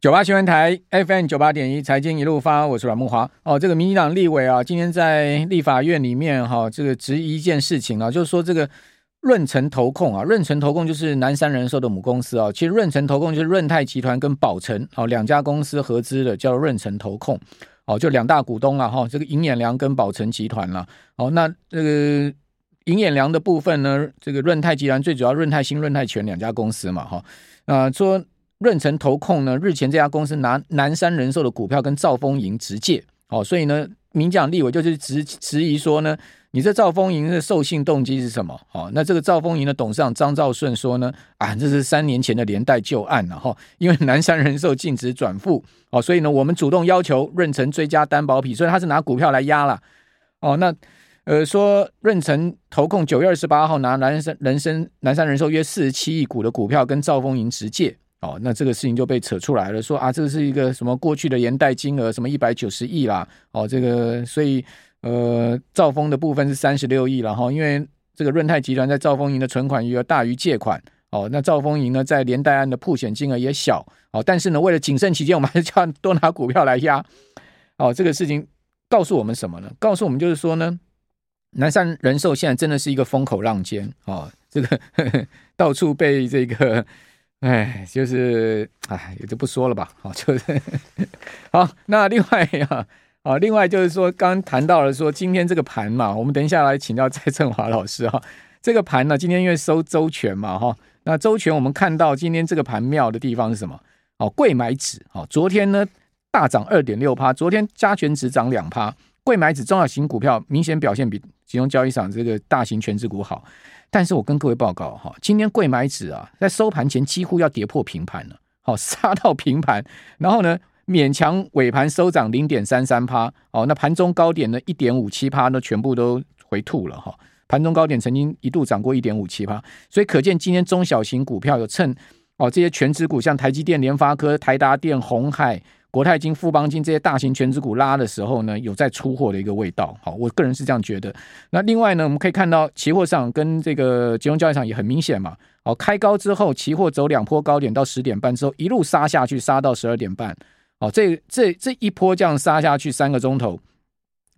九八新闻台 FM 九八点一财经一路发，我是阮慕华。哦，这个民进党立委啊，今天在立法院里面哈、这个质疑一件事情啊，就是说这个润城投控啊，润城投控就是南山人寿的母公司啊。其实润城投控就是润泰集团跟宝城哦两家公司合资的，叫润城投控哦，就两大股东啊哈，这个银眼梁跟宝成集团了。哦，那这个银眼梁的部分呢，这个润泰集团最主要润泰新、润泰全两家公司嘛哈，啊、说。润成投控呢，日前这家公司拿南山人寿的股票跟兆丰银直借，哦，所以呢，民进党立委就是质质疑说呢，你这兆丰银的授信动机是什么？哦，那这个兆丰银的董事长张兆顺说呢，啊，这是三年前的连带旧案了哈，因为南山人寿净值转负，哦，所以呢，我们主动要求润成追加担保品，所以他是拿股票来压了，哦，那呃说润成投控九月二十八号拿南山人生南山人寿约四十七亿股的股票跟兆丰银直借。哦，那这个事情就被扯出来了，说啊，这个是一个什么过去的连带金额，什么一百九十亿啦，哦，这个所以呃，兆丰的部分是三十六亿了哈，因为这个润泰集团在兆丰银的存款余额大于借款，哦，那兆丰银呢在连带案的曝险金额也小，哦，但是呢，为了谨慎起见，我们还是叫多拿股票来压，哦，这个事情告诉我们什么呢？告诉我们就是说呢，南山人寿现在真的是一个风口浪尖，哦，这个呵 呵到处被这个。哎，就是哎，也就不说了吧。好，就是好。那另外呀，啊，另外就是说，刚谈到了说，今天这个盘嘛，我们等一下来请教蔡正华老师哈。这个盘呢，今天因为收周全嘛，哈，那周全我们看到今天这个盘妙的地方是什么？哦，贵买指，哦，昨天呢大涨二点六趴，昨天加权指涨两趴，贵买指中小型股票明显表现比集中交易场这个大型全值股好。但是我跟各位报告哈，今天贵买指啊，在收盘前几乎要跌破平盘了，好 杀到平盘，然后呢勉强尾盘收涨零点三三趴，哦，那盘中高点呢一点五七趴呢全部都回吐了哈，盘中高点曾经一度涨过一点五七趴，所以可见今天中小型股票有趁哦这些权值股像台积电、联发科、台达电、鸿海。国泰金、富邦金这些大型权值股拉的时候呢，有在出货的一个味道。好，我个人是这样觉得。那另外呢，我们可以看到期货上跟这个金融交易场也很明显嘛。好，开高之后，期货走两波高点到十点半之后，一路杀下去，杀到十二点半。好，这这这一波这样杀下去三个钟头，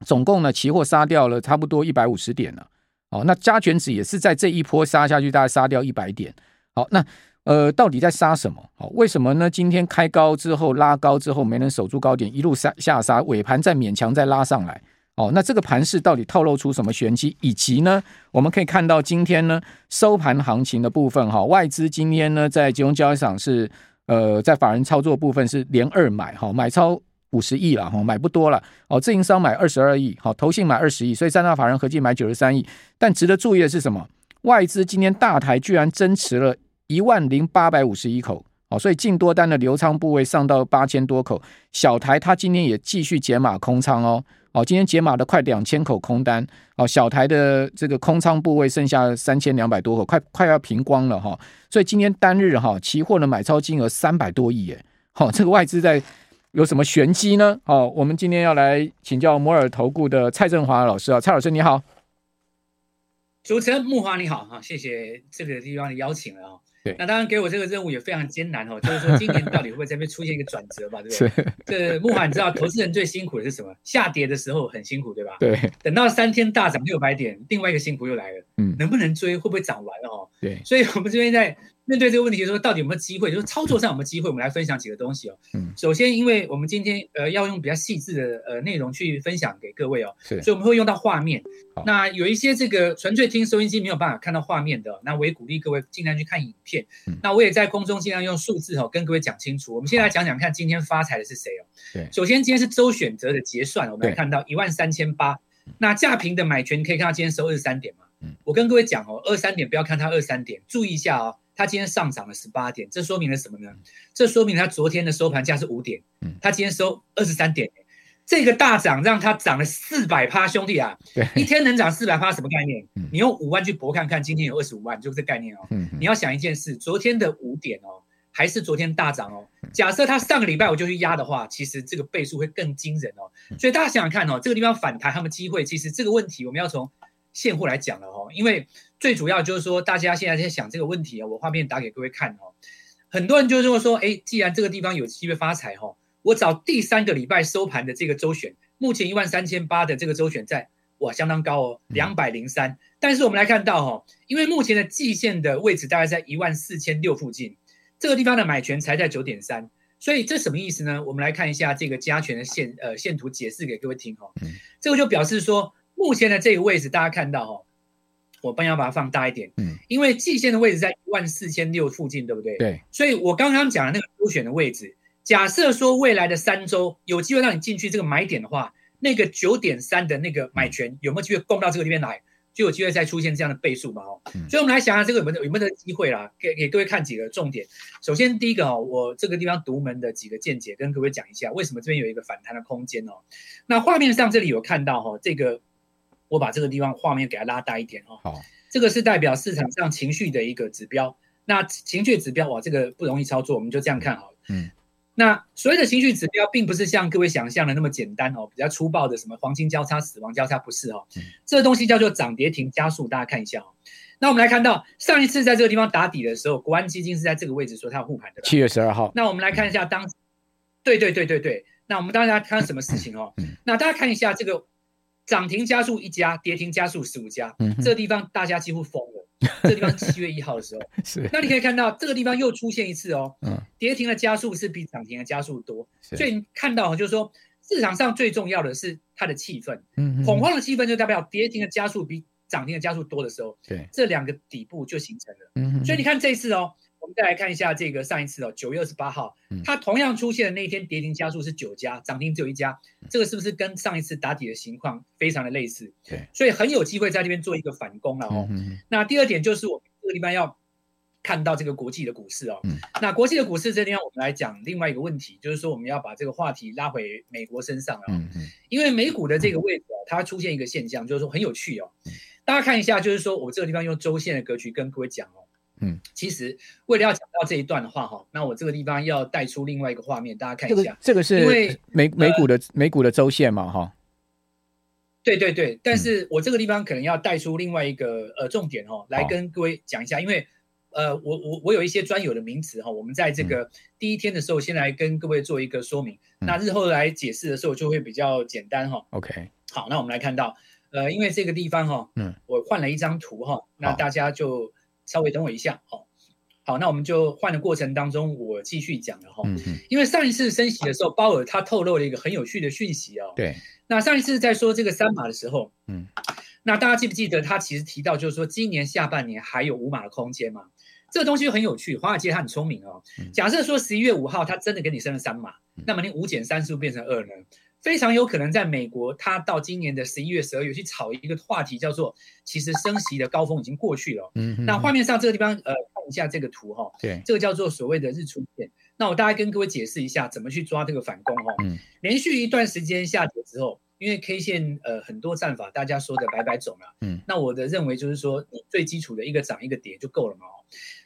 总共呢，期货杀掉了差不多一百五十点了。好，那加权指也是在这一波杀下去，大概杀掉一百点。好，那。呃，到底在杀什么？好，为什么呢？今天开高之后拉高之后没能守住高点，一路杀下杀，尾盘再勉强再拉上来。哦，那这个盘势到底透露出什么玄机？以及呢，我们可以看到今天呢收盘行情的部分，哈，外资今天呢在集中交易场是呃在法人操作部分是连二买，哈，买超五十亿了，哈，买不多了。哦，自营商买二十二亿，好，投信买二十亿，所以三大法人合计买九十三亿。但值得注意的是什么？外资今天大台居然增持了。一万零八百五十一口，哦，所以净多单的留仓部位上到八千多口。小台它今天也继续解码空仓哦，哦，今天解码的快两千口空单，哦，小台的这个空仓部位剩下三千两百多口，快快要平光了哈。所以今天单日哈期货的买超金额三百多亿耶，好，这个外资在有什么玄机呢？哦，我们今天要来请教摩尔投顾的蔡振华老师啊，蔡老师你好，主持人木华你好哈，谢谢这个地方的邀请了啊。对，那当然给我这个任务也非常艰难哦，就是说 今年到底会不会在这边出现一个转折吧，对不对？这木华你知道，投资人最辛苦的是什么？下跌的时候很辛苦，对吧？对。等到三天大涨六百点，另外一个辛苦又来了。嗯。能不能追？会不会涨完了哦？对。所以我们这边在。面对这个问题，就是说到底有没有机会？就是操作上有没有机会？我们来分享几个东西哦。嗯，首先，因为我们今天呃要用比较细致的呃内容去分享给各位哦，是，所以我们会用到画面。那有一些这个纯粹听收音机没有办法看到画面的，那我也鼓励各位尽量去看影片。嗯，那我也在空中尽量用数字哦跟各位讲清楚。我们现在来讲讲看，今天发财的是谁哦？对，首先今天是周选择的结算，我们来看到一万三千八。那价平的买权你可以看到今天收二十三点嘛？嗯，我跟各位讲哦，二三点不要看它二三点，注意一下哦。它今天上涨了十八点，这说明了什么呢？这说明它昨天的收盘价是五点，它今天收二十三点，这个大涨让它涨了四百趴，兄弟啊，一天能涨四百趴什么概念？你用五万去搏看看，今天有二十五万，就是这概念哦。你要想一件事，昨天的五点哦，还是昨天大涨哦。假设它上个礼拜我就去压的话，其实这个倍数会更惊人哦。所以大家想想看哦，这个地方反弹，他们机会，其实这个问题我们要从现货来讲了哦，因为。最主要就是说，大家现在在想这个问题啊，我画面打给各位看哦。很多人就是说说，哎，既然这个地方有机会发财哈，我找第三个礼拜收盘的这个周选，目前一万三千八的这个周选在哇相当高哦，两百零三。但是我们来看到哈，因为目前的季线的位置大概在一万四千六附近，这个地方的买权才在九点三，所以这什么意思呢？我们来看一下这个加权的线呃线图解释给各位听哈，这个就表示说目前的这个位置大家看到哈。我帮要把它放大一点，嗯，因为季线的位置在一万四千六附近，对不对？对，所以我刚刚讲的那个周选的位置，假设说未来的三周有机会让你进去这个买点的话，那个九点三的那个买权有没有机会供到这个地方来，就有机会再出现这样的倍数嘛？哦，嗯，所以我们来想想这个有没有有没有这个机会啦？给给各位看几个重点。首先第一个哦，我这个地方独门的几个见解跟各位讲一下，为什么这边有一个反弹的空间哦？那画面上这里有看到哈，这个。我把这个地方画面给它拉大一点哦。好，这个是代表市场上情绪的一个指标。那情绪指标哇，这个不容易操作，我们就这样看好了。嗯，那所谓的情绪指标，并不是像各位想象的那么简单哦，比较粗暴的什么黄金交叉、死亡交叉，不是哦。嗯，这个东西叫做涨跌停加速，大家看一下哦。那我们来看到上一次在这个地方打底的时候，国安基金是在这个位置说它要护盘的。七月十二号。那我们来看一下当，对对对对对。那我们当下看什么事情哦？那大家看一下这个。涨停加速一家，跌停加速十五家，嗯，这个地方大家几乎疯了。这个地方七月一号的时候，是，那你可以看到这个地方又出现一次哦，嗯，跌停的加速是比涨停的加速多，所以你看到就是说市场上最重要的是它的气氛，嗯，恐慌的气氛就代表跌停的加速比涨停的加速多的时候，对，这两个底部就形成了，嗯，所以你看这一次哦。我们再来看一下这个上一次哦，九月二十八号，它同样出现的那一天跌停家数是九家，涨停只有一家，这个是不是跟上一次打底的情况非常的类似？对，所以很有机会在这边做一个反攻了哦。那第二点就是我们这个地方要看到这个国际的股市哦。那国际的股市这地方我们来讲另外一个问题，就是说我们要把这个话题拉回美国身上啊，因为美股的这个位置啊，它出现一个现象，就是说很有趣哦。大家看一下，就是说我这个地方用周线的格局跟各位讲哦。嗯，其实为了要讲到这一段的话，哈，那我这个地方要带出另外一个画面，大家看一下。这个、这个是因为美美股的、呃、美股的周线嘛，哈。对对对，但是我这个地方可能要带出另外一个呃重点哈，来跟各位讲一下，因为呃，我我我有一些专有的名词哈，我们在这个第一天的时候先来跟各位做一个说明，嗯、那日后来解释的时候就会比较简单哈。OK，好，那我们来看到，呃，因为这个地方哈，嗯，我换了一张图哈，那大家就。稍微等我一下，好，好，那我们就换的过程当中，我继续讲了哈。嗯嗯。因为上一次升息的时候，鲍尔他透露了一个很有趣的讯息哦。对。那上一次在说这个三码的时候，嗯，那大家记不记得他其实提到就是说今年下半年还有五码的空间嘛？这个东西就很有趣，华尔街他很聪明哦。假设说十一月五号他真的给你升了三码，那么你五减三是不是变成二呢？非常有可能在美国，他到今年的十一月、十二月去炒一个话题，叫做“其实升息的高峰已经过去了”。嗯，那画面上这个地方，呃，看一下这个图哈。对，这个叫做所谓的日出线。那我大概跟各位解释一下，怎么去抓这个反攻哈。嗯，连续一段时间下跌之后，因为 K 线呃很多战法，大家说的白白走了。嗯，那我的认为就是说，你最基础的一个涨一个跌就够了嘛。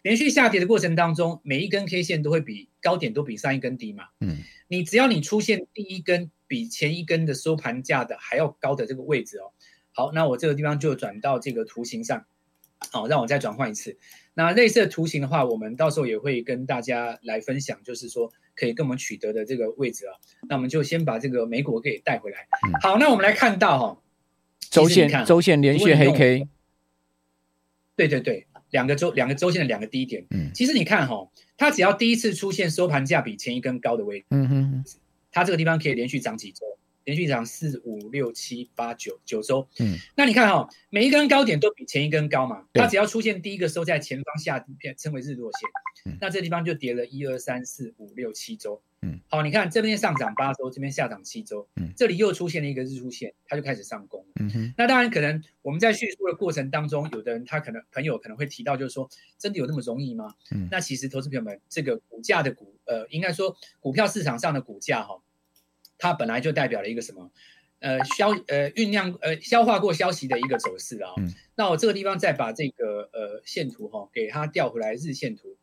连续下跌的过程当中，每一根 K 线都会比高点都比上一根低嘛。嗯，你只要你出现第一根。比前一根的收盘价的还要高的这个位置哦，好，那我这个地方就转到这个图形上，好，让我再转换一次。那类似的图形的话，我们到时候也会跟大家来分享，就是说可以跟我们取得的这个位置啊。那我们就先把这个美股给带回来。好，那我们来看到哈，周线周线连续黑 K，对对对，两个周两个周线的两个低点。嗯，其实你看哈，它只要第一次出现收盘价比前一根高的位置，嗯哼。它这个地方可以连续涨几周，连续涨四五六七八九九周。嗯，那你看哈、哦，每一根高点都比前一根高嘛。它只要出现第一个收在前方下片，称为日落线。嗯，那这地方就跌了一二三四五六七周。嗯，好，你看这边上涨八周，这边下涨七周。嗯，这里又出现了一个日出线，它就开始上攻了。嗯哼，那当然可能我们在叙述的过程当中，有的人他可能朋友可能会提到，就是说真的有那么容易吗？嗯，那其实投资朋友们，这个股价的股呃，应该说股票市场上的股价哈、哦。它本来就代表了一个什么，呃消呃酝酿呃消化过消息的一个走势啊。嗯。那我这个地方再把这个呃线图哈、哦、给它调回来日线图，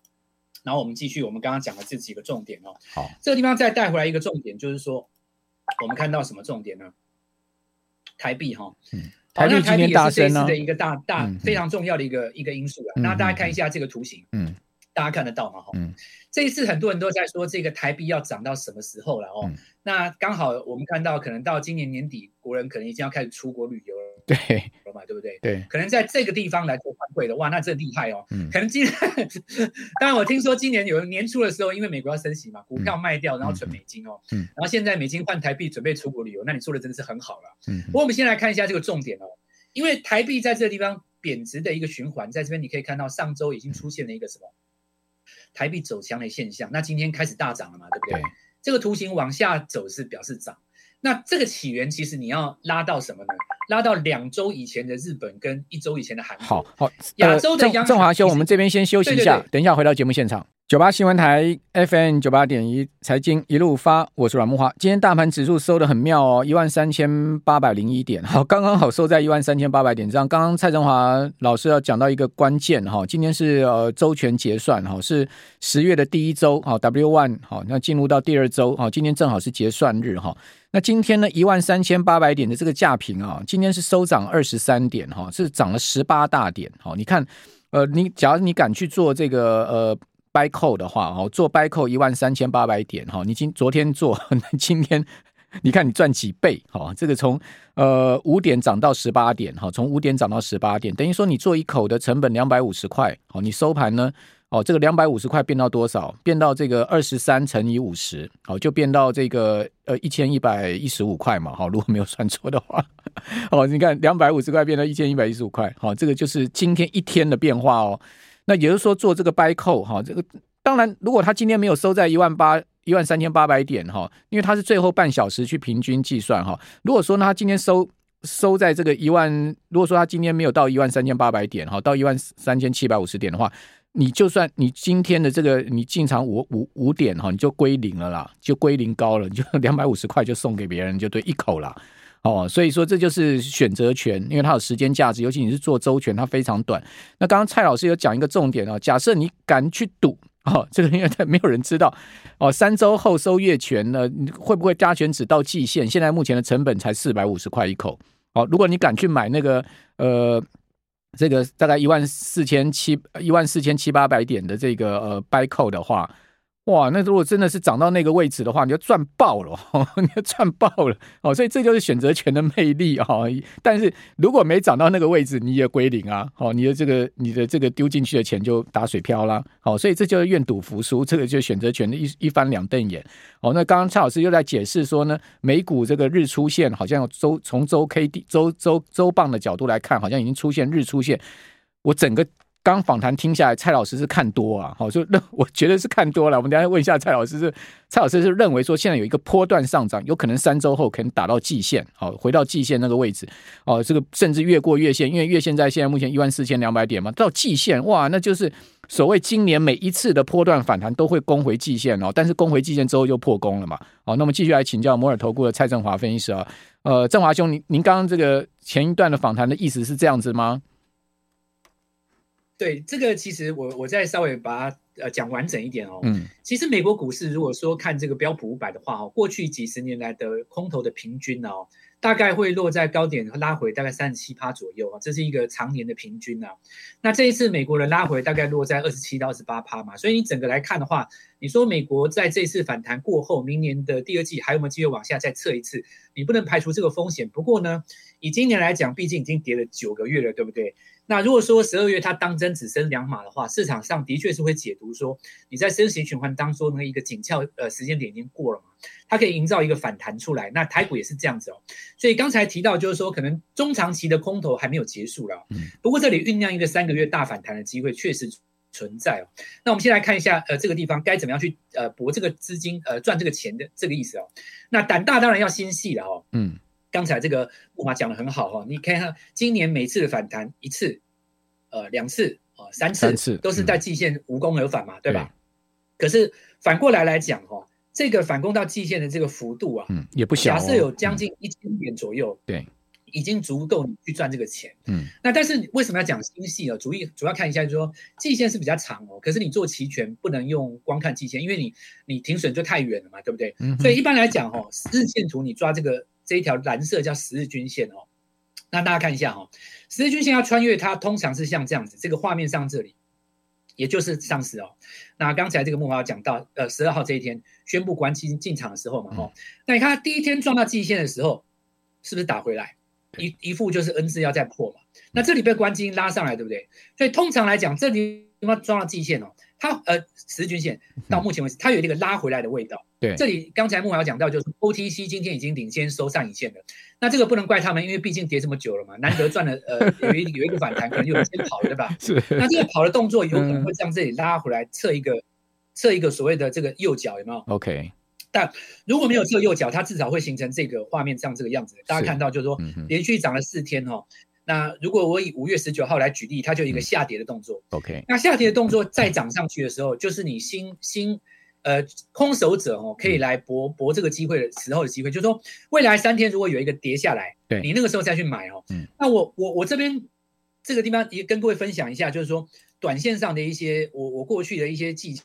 然后我们继续我们刚刚讲的这几个重点哦。好。这个地方再带回来一个重点，就是说我们看到什么重点呢？台币哈、哦。嗯。台币今天大升呢。的一个大大非常重要的一个一个因素啊。那大家看一下这个图形。嗯。大家看得到吗？哈，嗯，这一次很多人都在说这个台币要涨到什么时候了？哦，嗯、那刚好我们看到，可能到今年年底，国人可能已经要开始出国旅游了，对，嘛，对不对？对，可能在这个地方来做换汇的，哇，那真厉害哦。嗯，可能今年，当然我听说今年有年初的时候，因为美国要升息嘛，股票卖掉，然后存美金哦，嗯，然后现在美金换台币，准备出国旅游，那你做的真的是很好了。嗯，不过我们先来看一下这个重点哦，因为台币在这个地方贬值的一个循环，在这边你可以看到上周已经出现了一个什么？台币走强的现象，那今天开始大涨了嘛，对不对？对，这个图形往下走是表示涨，那这个起源其实你要拉到什么呢？拉到两周以前的日本跟一周以前的韩国。好好，亚洲的央行。正华兄，我们这边先休息一下，对对对，等一下回到节目现场。九八新闻台 FM 九八点一财经一路发，我是阮慕驊。今天大盘指数收得很妙哦，一万三千八百零一点，好，刚刚好收在一万三千八百点这样。刚刚蔡振华老师要讲到一个关键哈，今天是呃周全结算哈，是十月的第一周哈，W one 好，那进入到第二周哈，今天正好是结算日哈。那今天呢一万三千八百点的这个价平啊，今天是收涨二十三点哈，是涨了十八大点哈。你看呃，你假如你敢去做这个呃。Buy call 的话，哦，做 buy call 一万三千八百点，哈，你今昨天做，今天你看你赚几倍，哈，这个从呃五点涨到十八点，哈，从五点涨到十八点，等于说你做一口的成本两百五十块，好，你收盘呢，哦，这个两百五十块变到多少？变到这个二十三乘以五十，好，就变到这个呃一千一百一十五块嘛，好，如果没有算错的话，哦，你看两百五十块变到一千一百一十五块，好，这个就是今天一天的变化哦。那也就是说，做这个 buy call 哈，这个当然，如果他今天没有收在一万八一万三千八百点哈，因为他是最后半小时去平均计算哈。如果说呢，他今天收收在这个一万，如果说他今天没有到一万三千八百点哈，到一万三千七百五十点的话，你就算你今天的这个你进场五五五点哈，你就归零了啦，就归零高了，你就 两百五十块就送给别人，就对一口了。哦，所以说这就是选择权，因为它有时间价值，尤其你是做周权，它非常短。那刚刚蔡老师有讲一个重点啊，假设你敢去赌，哦，这个因为 没有人知道，哦，三周后收月权呢，会不会加权只到季线？现在目前的成本才四百五十块一口。哦，如果你敢去买那个呃，这个大概一万四千七一万四千七八百点的这个呃 buy call 的话。哇，那如果真的是涨到那个位置的话，你就赚爆了，你就赚爆了哦！所以这就是选择权的魅力哦。但是如果没涨到那个位置，你也归零啊！哦，你的这个你的这个丢进去的钱就打水漂啦。哦，所以这就是愿赌服输，这个就选择权的一一翻两瞪眼。哦，那刚刚蔡老师又在解释说呢，美股这个日出现好像周从周 K D 周周周棒的角度来看，好像已经出现日出现。我整个。刚访谈听下来，蔡老师是看多啊，好，就认 我觉得是看多了。我们等下问一下蔡老师，是蔡老师是认为说现在有一个波段上涨，有可能三周后可能打到季线，好，回到季线那个位置，哦，这个甚至越过月线，因为月线在现在目前一万四千两百点嘛，到季线哇，那就是所谓今年每一次的波段反弹都会攻回季线哦，但是攻回季线之后就破功了嘛，好，那么继续来请教摩尔投顾的蔡振华分析师啊，呃，振华兄，您您刚刚这个前一段的访谈的意思是这样子吗？对，这个其实我我再稍微把它呃讲完整一点哦。嗯，其实美国股市如果说看这个标普五百的话哦，过去几十年来的空头的平均哦，大概会落在高点拉回大概三十七趴左右啊，这是一个常年的平均啊。那这一次美国的拉回大概落在二十七到二十八趴嘛，所以你整个来看的话，你说美国在这次反弹过后，明年的第二季还有没有机会往下再测一次？你不能排除这个风险。不过呢，以今年来讲，毕竟已经跌了九个月了，对不对？那如果说十二月它当真只升两码的话，市场上的确是会解读说你在升息循环当中的一个紧俏呃时间点已经过了嘛，它可以营造一个反弹出来。那台股也是这样子哦，所以刚才提到就是说可能中长期的空头还没有结束了，哦，不过这里酝酿一个三个月大反弹的机会确实存在哦。那我们先来看一下呃这个地方该怎么样去呃博这个资金呃赚这个钱的这个意思哦。那胆大当然要心细了哦，嗯。刚才这个木马讲的很好哈，你看看今年每次的反弹一次，呃两次啊、呃、三次，三次都是在季线无功而返嘛，嗯、对吧？对，可是反过来来讲哈，这个反攻到季线的这个幅度啊，嗯，也不小、哦。假设有将近一千点左右，对、嗯，已经足够你去赚这个钱。嗯，那但是为什么要讲心细啊？主要主要看一下，就是说季线是比较长哦，可是你做期权不能用光看季线，因为你你停损就太远了嘛，对不对？嗯，所以一般来讲哈，日线图你抓这个。这一条蓝色叫十日均线哦，那大家看一下哦，十日均线要穿越它，通常是像这样子，这个画面上这里，也就是上市哦。那刚才这个木华讲到，呃，十二号这一天宣布关机进场的时候嘛，哦，那你看第一天撞到季线的时候，是不是打回来？一一副就是 N 字要再破嘛。那这里被关金拉上来，对不对？所以通常来讲，这里地方撞到季线哦，它呃十日均线到目前为止，它有一个拉回来的味道。对，这里刚才木瑶讲到，就是 OTC 今天已经领先收上影线了。那这个不能怪他们，因为毕竟跌这么久了嘛，难得赚了呃有一 有一个反弹，可能有人先跑了，对吧？是。那这个跑的动作有可能会将这里拉回来，测一个测一个所谓的这个右脚有没有？OK。但如果没有测右脚，它至少会形成这个画面上这个样子。大家看到就是说连续涨了四天哈。那如果我以五月十九号来举例，它就一个下跌的动作。OK，那下跌的动作再涨上去的时候，就是你新新呃空手者哦，可以来搏搏这个机会的时候的机会，就是说未来三天如果有一个跌下来，对你那个时候再去买哦。嗯，那我我我这边这个地方也跟各位分享一下，就是说短线上的一些我我过去的一些技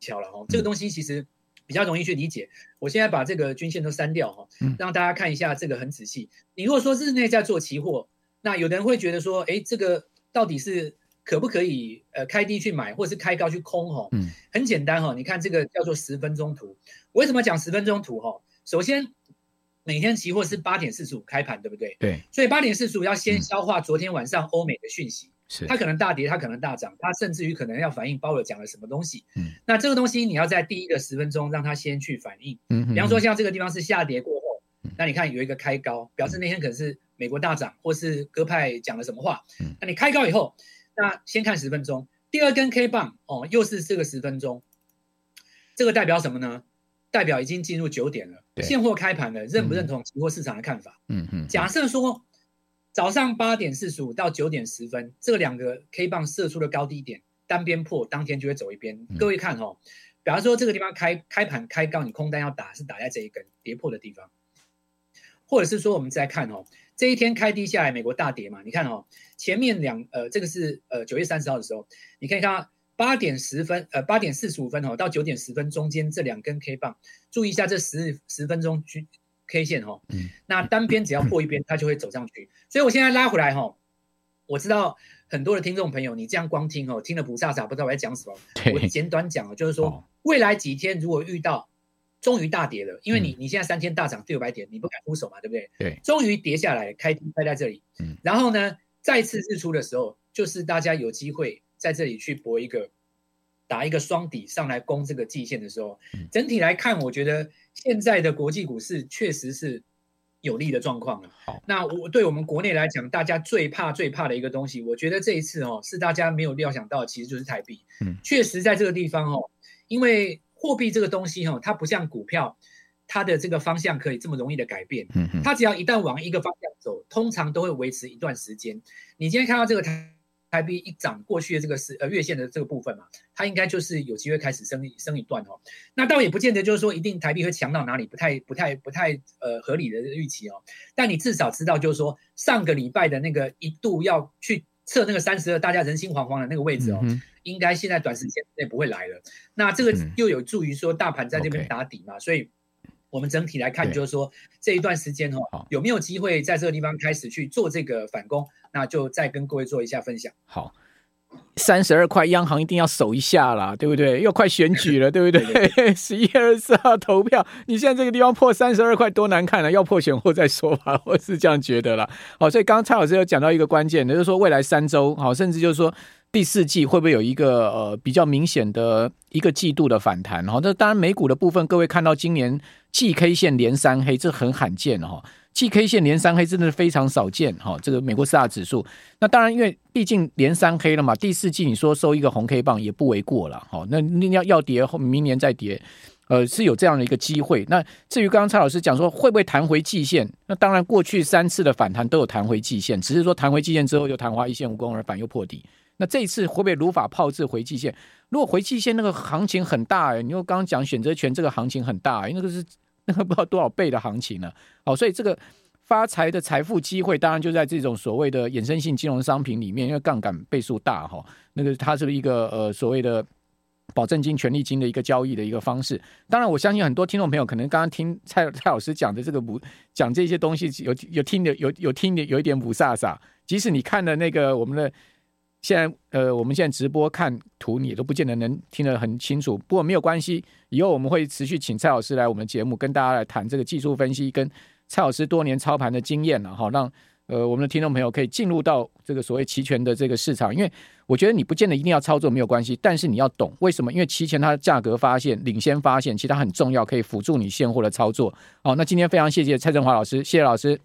巧了哦。这个东西其实比较容易去理解。我现在把这个均线都删掉哈，让大家看一下这个很仔细。你如果说日内在做期货。那有的人会觉得说，哎，这个到底是可不可以呃开低去买，或是开高去空？吼，嗯，很简单哈，你看这个叫做十分钟图。为什么讲十分钟图？哈，首先每天期货是八点四十五开盘，对不对？对。所以八点四十五要先消化昨天晚上欧美的讯息，是它可能大跌，它可能大涨，它甚至于可能要反映鲍尔讲了什么东西。嗯。那这个东西你要在第一个十分钟让它先去反应。嗯。比方说像这个地方是下跌过后，那你看有一个开高，表示那天可能是。美国大涨，或是鸽派讲了什么话？嗯，那你开高以后，那先看十分钟，第二根 K 棒哦，又是这个十分钟，这个代表什么呢？代表已经进入九点了，现货开盘了，认不认同期货市场的看法？嗯嗯。假设说早上八点四十五到九点十分，这两个 K 棒射出的高低点，单边破，当天就会走一边。各位看哦，比方说这个地方开开盘开高，你空单要打是打在这一根跌破的地方，或者是说我们再看哦。这一天开低下来，美国大跌嘛？你看哦，前面两呃，这个是呃九月三十号的时候，你可以看到八点十分呃八点四十五分哦到九点十分中间这两根 K 棒，注意一下这十十分钟均 K 线、哦，嗯，那单边只要破一边，它就会走上去。所以我现在拉回来哈、哦，我知道很多的听众朋友，你这样光听哦，听了不飒飒，不知道我在讲什么。我简短讲就是说未来几天如果遇到。终于大跌了，因为你你现在三天大涨六百点，你不敢出手嘛，对不对？对。终于跌下来，开低开在这里。嗯。然后呢，再次日出的时候，就是大家有机会在这里去搏一个，打一个双底上来攻这个季线的时候。嗯。整体来看，我觉得现在的国际股市确实是有利的状况了。好。那我对我们国内来讲，大家最怕最怕的一个东西，我觉得这一次哦，是大家没有料想到，其实就是台币。嗯。确实在这个地方哦，因为。货币这个东西哈，它不像股票，它的这个方向可以这么容易的改变。嗯嗯，它只要一旦往一个方向走，通常都会维持一段时间。你今天看到这个台台币一涨过去的这个是呃月线的这个部分嘛，它应该就是有机会开始升一升一段哦。那倒也不见得就是说一定台币会强到哪里，不太不太不太呃合理的预期哦。但你至少知道就是说上个礼拜的那个一度要去。测那个三十二，大家人心惶惶的那个位置哦，嗯、应该现在短时间内不会来了。那这个又有助于说大盘在这边打底嘛，嗯、所以我们整体来看，就是说这一段时间哦，有没有机会在这个地方开始去做这个反攻？那就再跟各位做一下分享。好。三十二块，央行一定要守一下啦，对不对？又快选举了，对不对？十一月二十四号投票，你现在这个地方破三十二块，多难看了，要破选后再说吧，我是这样觉得啦。好，所以刚刚蔡老师有讲到一个关键，就是说未来三周，好，甚至就是说第四季会不会有一个呃比较明显的一个季度的反弹？好，那当然美股的部分，各位看到今年季 K 线连三黑，这很罕见哈。季 K 线连三黑真的是非常少见哈，这个美国四大指数。那当然，因为毕竟连三黑了嘛，第四季你说收一个红 K 棒也不为过了哈。那那要要跌明年再跌，呃，是有这样的一个机会。那至于刚刚蔡老师讲说会不会弹回季线，那当然过去三次的反弹都有弹回季线，只是说弹回季线之后又昙花一现无功而返，又破底。那这一次会不会如法炮制回季线？如果回季线那个行情很大哎，你又刚刚讲选择权这个行情很大，那个是。那个 不知道多少倍的行情呢？好，所以这个发财的财富机会，当然就在这种所谓的衍生性金融商品里面，因为杠杆倍数大哈。那个它是一个呃所谓的保证金、权利金的一个交易的一个方式。当然，我相信很多听众朋友可能刚刚听蔡蔡老师讲的这个不讲这些东西，有有听的有有听的有一点雾煞煞。即使你看了那个我们的现在呃，我们现在直播看图，你都不见得能听得很清楚。不过没有关系，以后我们会持续请蔡老师来我们节目，跟大家来谈这个技术分析，跟蔡老师多年操盘的经验了哈，让呃我们的听众朋友可以进入到这个所谓期权的这个市场。因为我觉得你不见得一定要操作没有关系，但是你要懂为什么？因为期权它的价格发现领先发现，其实它很重要，可以辅助你现货的操作。好，那今天非常谢谢蔡振华老师，谢谢老师。